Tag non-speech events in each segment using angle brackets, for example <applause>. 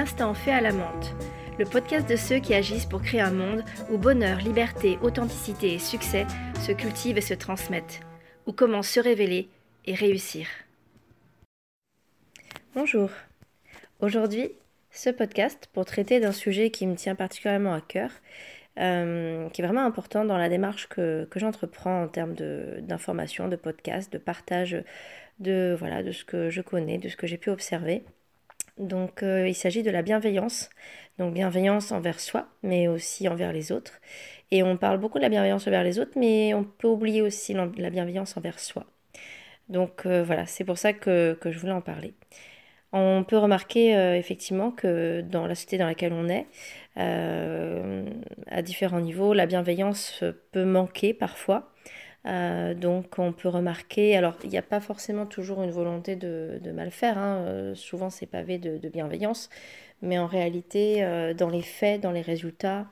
l'instant fait à la menthe, le podcast de ceux qui agissent pour créer un monde où bonheur, liberté, authenticité et succès se cultivent et se transmettent, où comment se révéler et réussir. Bonjour. Aujourd'hui, ce podcast pour traiter d'un sujet qui me tient particulièrement à cœur, euh, qui est vraiment important dans la démarche que, que j'entreprends en termes d'information, de, de podcast, de partage de, voilà, de ce que je connais, de ce que j'ai pu observer. Donc euh, il s'agit de la bienveillance, donc bienveillance envers soi, mais aussi envers les autres. Et on parle beaucoup de la bienveillance envers les autres, mais on peut oublier aussi la bienveillance envers soi. Donc euh, voilà, c'est pour ça que, je voulais en parler. On peut remarquer euh, effectivement que dans la société dans laquelle on est, à différents niveaux, la bienveillance peut manquer parfois. Euh, donc on peut remarquer, alors il n'y a pas forcément toujours une volonté de, mal faire, hein, euh, souvent c'est pavé de, bienveillance, mais en réalité euh, dans les faits, dans les résultats,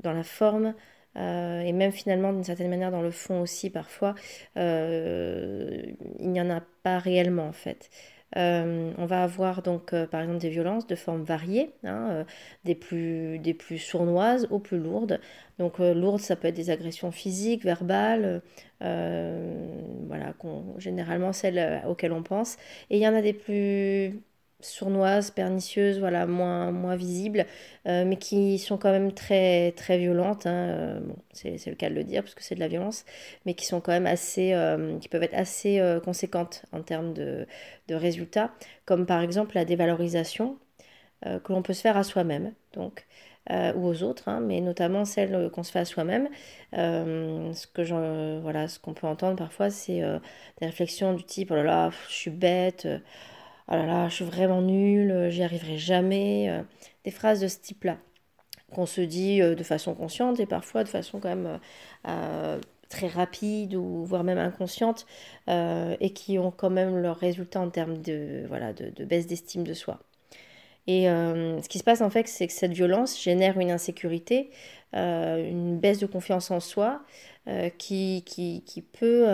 dans la forme, et même finalement d'une certaine manière dans le fond aussi parfois, il n'y en a pas réellement en fait. Euh, on va avoir donc euh, par exemple des violences de formes variées, hein, euh, des, plus, des plus sournoises aux plus lourdes. Donc lourdes, ça peut être des agressions physiques, verbales, voilà, généralement celles auxquelles on pense. Et il y en a des plus sournoises, pernicieuses, voilà, moins, moins visibles, euh, mais qui sont quand même très, très violentes. Hein, euh, c'est, le cas de le dire, parce que c'est de la violence, mais qui sont quand même assez, euh, qui peuvent être assez conséquentes en termes de, de, résultats, comme par exemple la dévalorisation que l'on peut se faire à soi-même, donc. ou aux autres, hein, mais notamment celle qu'on se fait à soi-même. ce que voilà, ce qu'on peut entendre parfois, c'est des réflexions du type oh là là, je suis bête, oh là là, je suis vraiment nulle, euh, j'y arriverai jamais. Euh, des phrases de ce type-là qu'on se dit euh, de façon consciente et parfois de façon quand même très rapide ou voire même inconsciente et qui ont quand même leur résultat en termes de, voilà, de, baisse d'estime de soi. Et ce qui se passe en fait, c'est que cette violence génère une insécurité, une baisse de confiance en soi qui, qui, qui, peut,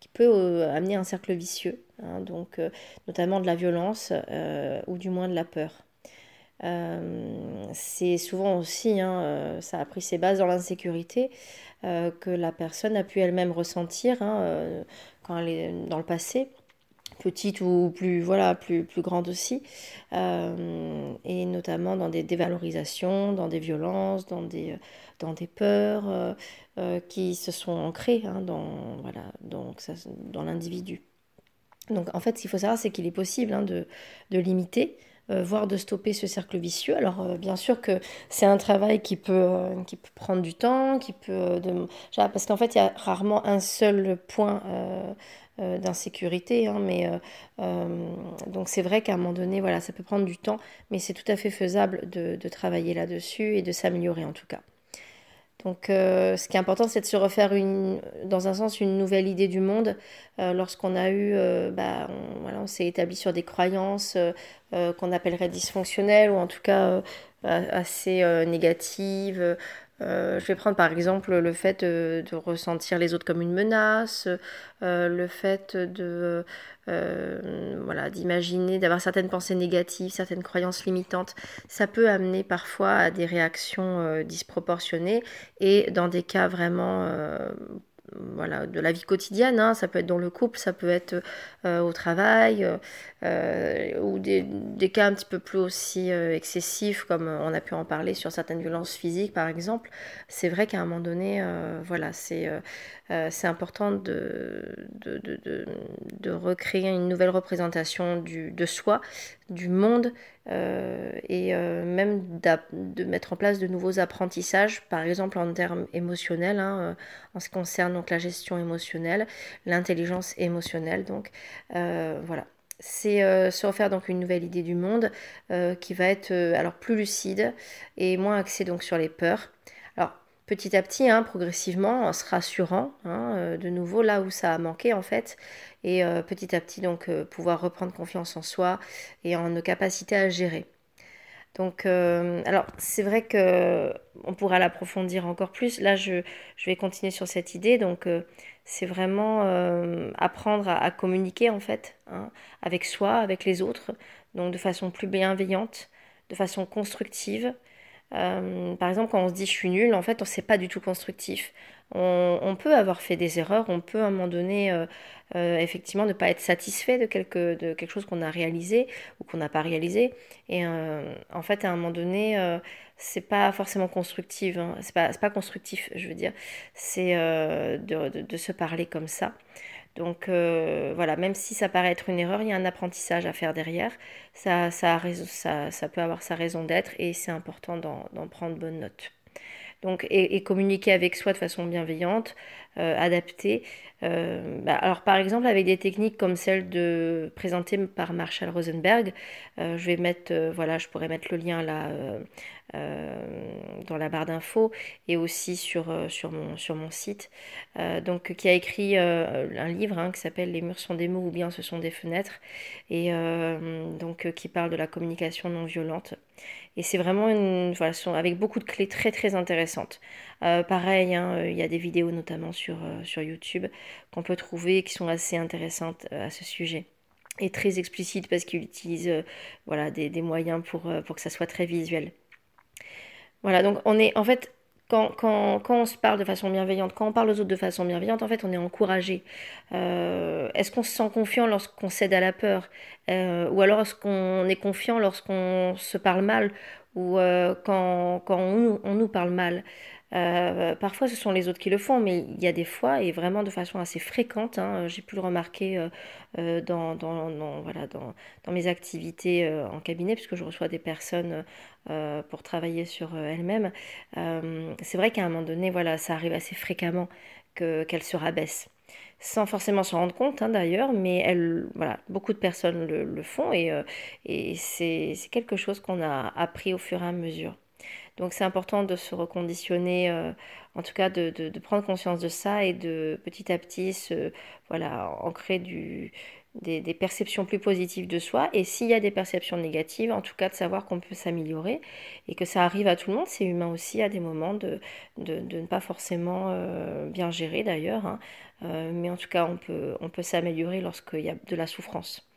qui peut amener un cercle vicieux. Hein, donc euh, notamment de la violence euh, ou du moins de la peur. Euh, c'est souvent aussi, hein, ça a pris ses bases dans l'insécurité que la personne a pu elle-même ressentir hein, quand elle est dans le passé petite ou plus voilà plus plus grande aussi et notamment dans des dévalorisations dans des violences dans des dans des peurs qui se sont ancrées dans voilà donc ça, dans l'individu donc en fait, ce qu'il faut savoir, c'est qu'il est possible hein, de, limiter, euh, voire de stopper ce cercle vicieux. Alors euh, bien sûr que c'est un travail qui peut, euh, qui peut prendre du temps, qui peut... De... Parce qu'en fait, il y a rarement un seul point d'insécurité. Hein, mais donc c'est vrai qu'à un moment donné, voilà, ça peut prendre du temps, mais c'est tout à fait faisable de travailler là-dessus et de s'améliorer en tout cas. Donc, euh, ce qui est important, c'est de se refaire une, dans un sens une nouvelle idée du monde. Euh, lorsqu'on a eu, euh, bah, on, voilà, on s'est établi sur des croyances qu'on appellerait dysfonctionnelles ou en tout cas assez négatives. Je vais prendre par exemple le fait de, ressentir les autres comme une menace, le fait de euh, voilà, d'imaginer, d'avoir certaines pensées négatives, certaines croyances limitantes, ça peut amener parfois à des réactions euh, disproportionnées et dans des cas vraiment euh, de la vie quotidienne, hein. ça peut être dans le couple, ça peut être au travail, ou des, des, cas un petit peu plus aussi excessifs, comme on a pu en parler sur certaines violences physiques par exemple. C'est vrai qu'à un moment donné, voilà, c'est euh, important de, recréer une nouvelle représentation de soi, du monde, euh, et euh, même de mettre en place de nouveaux apprentissages, par exemple en termes émotionnels, hein, en ce qui concerne donc, la gestion émotionnelle, l'intelligence émotionnelle. Donc voilà c'est se refaire donc une nouvelle idée du monde qui va être alors plus lucide et moins axée donc sur les peurs. Alors petit à petit, hein, progressivement, en se rassurant, hein, euh, de nouveau là où ça a manqué en fait, et euh, petit à petit donc euh, pouvoir reprendre confiance en soi et en nos capacités à gérer. Donc, alors c'est vrai que on pourra l'approfondir encore plus. Là, je, vais continuer sur cette idée. Donc, c'est vraiment apprendre à, communiquer en fait hein, avec soi, avec les autres, donc de façon plus bienveillante, de façon constructive. Par exemple, quand on se dit je suis nul, en fait, on sait pas du tout constructif. On, peut avoir fait des erreurs, on peut à un moment donné effectivement ne pas être satisfait de quelque, de quelque chose qu'on a réalisé ou qu'on n'a pas réalisé. Et en fait, à un moment donné, c'est pas forcément constructif. Hein. C'est pas, constructif, je veux dire. C'est de, se parler comme ça. Donc euh, voilà, même si ça paraît être une erreur, il y a un apprentissage à faire derrière. Ça, ça, peut avoir sa raison d'être et c'est important d'en prendre bonne note. Donc, et, communiquer avec soi de façon bienveillante, euh, adaptée. Euh, bah, alors par exemple avec des techniques comme celle de présentée par Marshall Rosenberg, je vais mettre, voilà, je pourrais mettre le lien là dans la barre d'infos et aussi sur, euh, sur, mon, sur mon site. Euh, donc, qui a écrit un livre hein, qui s'appelle Les murs sont des mots ou bien ce sont des fenêtres et donc qui parle de la communication non violente. Et c'est vraiment une voilà, avec beaucoup de clés très très intéressantes. pareil, hein, il y a des vidéos notamment sur, sur YouTube qu'on peut trouver qui sont assez intéressantes à ce sujet et très explicites parce qu'il utilise voilà, des, des moyens pour, pour que ça soit très visuel. Voilà, donc on est en fait quand, on se parle de façon bienveillante, quand on parle aux autres de façon bienveillante, en fait, on est encouragé. Euh, est-ce qu'on se sent confiant lorsqu'on cède à la peur? Euh, Ou alors est-ce qu'on est confiant lorsqu'on se parle mal? Ou euh, quand, on, nous parle mal? Euh, parfois, ce sont les autres qui le font, mais il y a des fois, et vraiment de façon assez fréquente, hein, j'ai pu le remarquer euh, euh, dans, mes activités en cabinet, puisque je reçois des personnes pour travailler sur elles-mêmes. c'est vrai qu'à un moment donné, voilà, ça arrive assez fréquemment qu'elles se rabaissent sans forcément s'en rendre compte hein, d'ailleurs, mais beaucoup de personnes le, font et c'est quelque chose qu'on a appris au fur et à mesure. Donc c'est important de se reconditionner, euh, en tout cas de, prendre conscience de ça et de petit à petit se, voilà, ancrer des, perceptions plus positives de soi. Et s'il y a des perceptions négatives, en tout cas de savoir qu'on peut s'améliorer et que ça arrive à tout le monde. C'est humain aussi à des moments de ne pas forcément euh, bien gérer d'ailleurs. Hein. Euh, mais en tout cas, on peut, on peut s'améliorer lorsqu'il y a de la souffrance.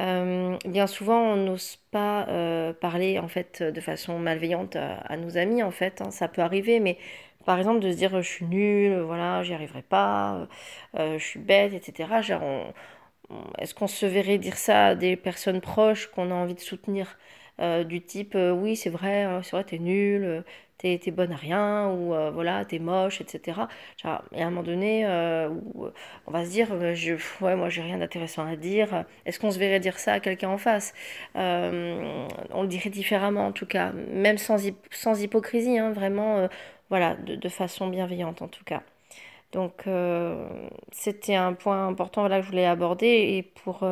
Euh, bien souvent, on n'ose pas euh, parler en fait de façon malveillante à, nos amis. En fait, hein. ça peut arriver, mais par exemple de se dire je suis nulle, voilà, j'y arriverai pas, euh, je suis bête, etc. Est-ce qu'on se verrait dire ça à des personnes proches qu'on a envie de soutenir du type oui c'est vrai, hein, c'est vrai t'es nul, t'es es bonne à rien, ou euh, voilà, t'es moche, etc. Et à un moment donné, euh, où on va se dire, euh, je, ouais, moi j'ai rien d'intéressant à dire. Est-ce qu'on se verrait dire ça à quelqu'un en face? On le dirait différemment en tout cas, même sans, sans hypocrisie, hein, vraiment, voilà, de, de, façon bienveillante en tout cas. Donc c'était un point important voilà, que je voulais aborder et pour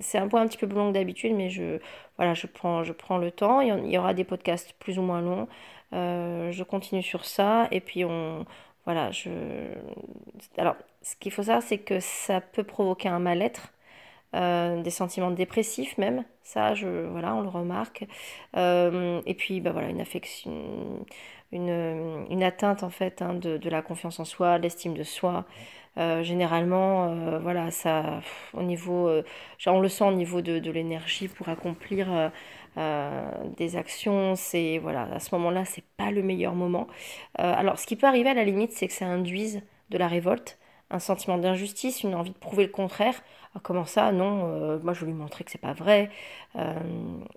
c'est un point un petit peu plus long que d'habitude mais je voilà je prends je prends le temps il y aura des podcasts plus ou moins longs euh, je continue sur ça et puis on voilà je alors ce qu'il faut savoir c'est que ça peut provoquer un mal-être euh, des sentiments dépressifs même ça je voilà on le remarque. Euh, et puis bah voilà une affection une, une atteinte en fait hein, de, de, la confiance en soi l'estime de soi. Généralement voilà ça au niveau on le sent au niveau de, de l'énergie pour accomplir des actions, c'est voilà, à ce moment-là, c'est pas le meilleur moment. Euh, alors, ce qui peut arriver à la limite, c'est que ça induise de la révolte, un sentiment d'injustice, une envie de prouver le contraire. Ah, comment ça? Non, euh, moi je veux lui montrer que c'est pas vrai. Euh,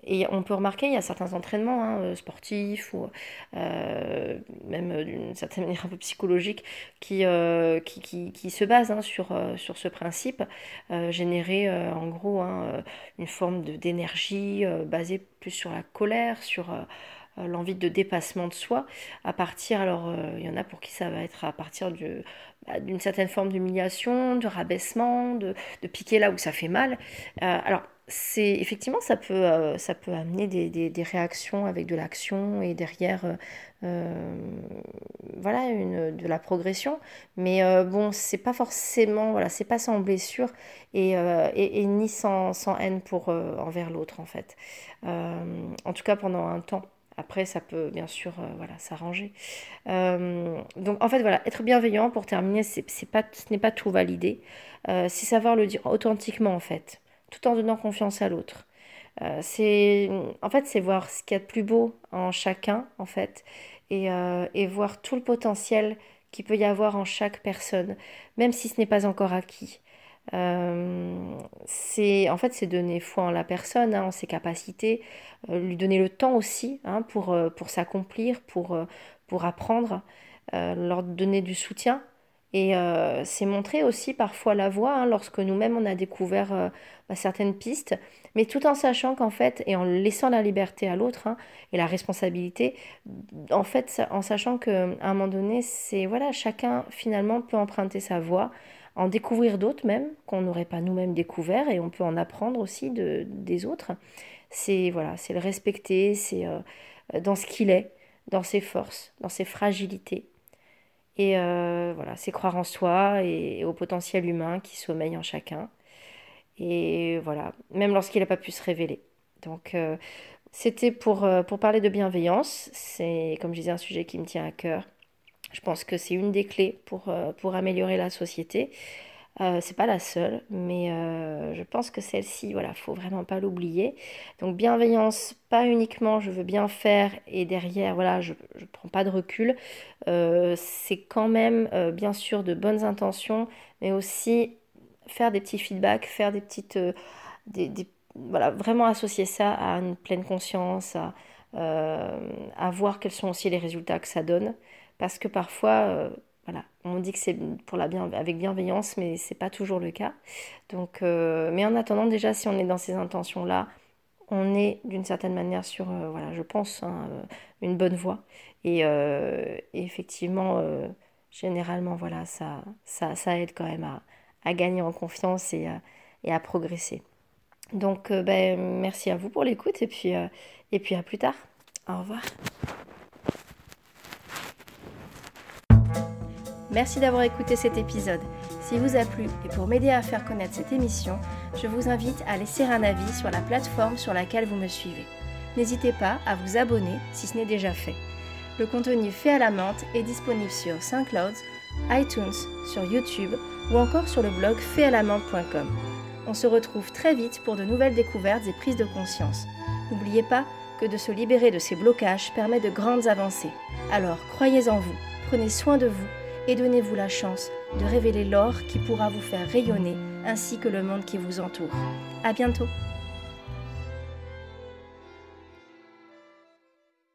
et on peut remarquer, il y a certains entraînements hein, euh, sportifs ou même d'une certaine <laughs> manière un peu psychologique qui, se basent hein, sur, sur ce principe, générer en gros hein, une forme d'énergie basée plus sur la colère, sur l'envie de dépassement de soi à partir alors il y en a pour qui ça va être à partir bah, d'une certaine forme d'humiliation, de rabaissement, de, de, piquer là où ça fait mal. Euh, alors, c'est effectivement, ça peut, euh, ça peut amener des, des, réactions avec de l'action et derrière, euh, voilà, une, de la progression. Mais bon, c'est pas forcément, voilà, c'est pas sans blessure et, et, et ni sans, sans, haine pour, envers l'autre, en fait. en tout cas, pendant un temps. Après, ça peut bien sûr euh, voilà, s'arranger. Euh, donc, en fait, voilà, être bienveillant, pour terminer, c'est, pas, ce n'est pas tout valider. Euh, c'est savoir le dire authentiquement, en fait, tout en donnant confiance à l'autre. c'est, en fait, c'est voir ce qu'il y a de plus beau en chacun, en fait, et, et voir tout le potentiel qu'il peut y avoir en chaque personne, même si ce n'est pas encore acquis. Euh, c'est en fait c'est donner foi en la personne, hein, en ses capacités, euh, lui donner le temps aussi hein, pour, euh, pour s'accomplir, pour, pour apprendre, leur donner du soutien. Et c'est montrer aussi parfois la voie hein, lorsque nous-mêmes on a découvert bah, certaines pistes, mais tout en sachant qu'en fait, et en laissant la liberté à l'autre et la responsabilité, en fait, en sachant qu'à un moment donné, c'est voilà, chacun finalement peut emprunter sa voie en découvrir d'autres même qu'on n'aurait pas nous-mêmes découvert et on peut en apprendre aussi de, des autres. C'est voilà, c'est le respecter, c'est euh, dans ce qu'il est, dans ses forces, dans ses fragilités. Et euh, voilà, c'est croire en soi et, au potentiel humain qui sommeille en chacun. Et voilà, même lorsqu'il n'a pas pu se révéler. Donc euh, c'était pour, pour parler de bienveillance. C'est, comme je disais, un sujet qui me tient à cœur. Je pense que c'est une des clés pour, euh, pour améliorer la société. Euh, c'est pas la seule, mais euh, je pense que celle-ci, voilà, faut vraiment pas l'oublier. Donc bienveillance, pas uniquement je veux bien faire et derrière, voilà, je ne prends pas de recul. c'est quand même bien sûr de bonnes intentions, mais aussi faire des petits feedbacks, faire des petites, des, voilà, vraiment associer ça à une pleine conscience, à, à voir quels sont aussi les résultats que ça donne parce que parfois, euh, voilà, on dit que c'est pour la bien, avec bienveillance, mais c'est pas toujours le cas. Donc, euh, mais en attendant, déjà, si on est dans ces intentions-là, on est d'une certaine manière sur, euh, voilà, je pense, hein, une bonne voie. Et, effectivement, généralement, voilà, ça, ça, ça, aide quand même à, à gagner en confiance et, et à progresser. Donc, ben, merci à vous pour l'écoute et puis, et puis à plus tard. Au revoir. Merci d'avoir écouté cet épisode. S'il vous a plu et pour m'aider à faire connaître cette émission, je vous invite à laisser un avis sur la plateforme sur laquelle vous me suivez. N'hésitez pas à vous abonner si ce n'est déjà fait. Le contenu fait à la menthe est disponible sur SoundCloud, iTunes, sur YouTube ou encore sur le blog faitalamenthe.com. On se retrouve très vite pour de nouvelles découvertes et prises de conscience. N'oubliez pas que de se libérer de ces blocages permet de grandes avancées. Alors croyez en vous, prenez soin de vous et donnez-vous la chance de révéler l'or qui pourra vous faire rayonner ainsi que le monde qui vous entoure. À bientôt!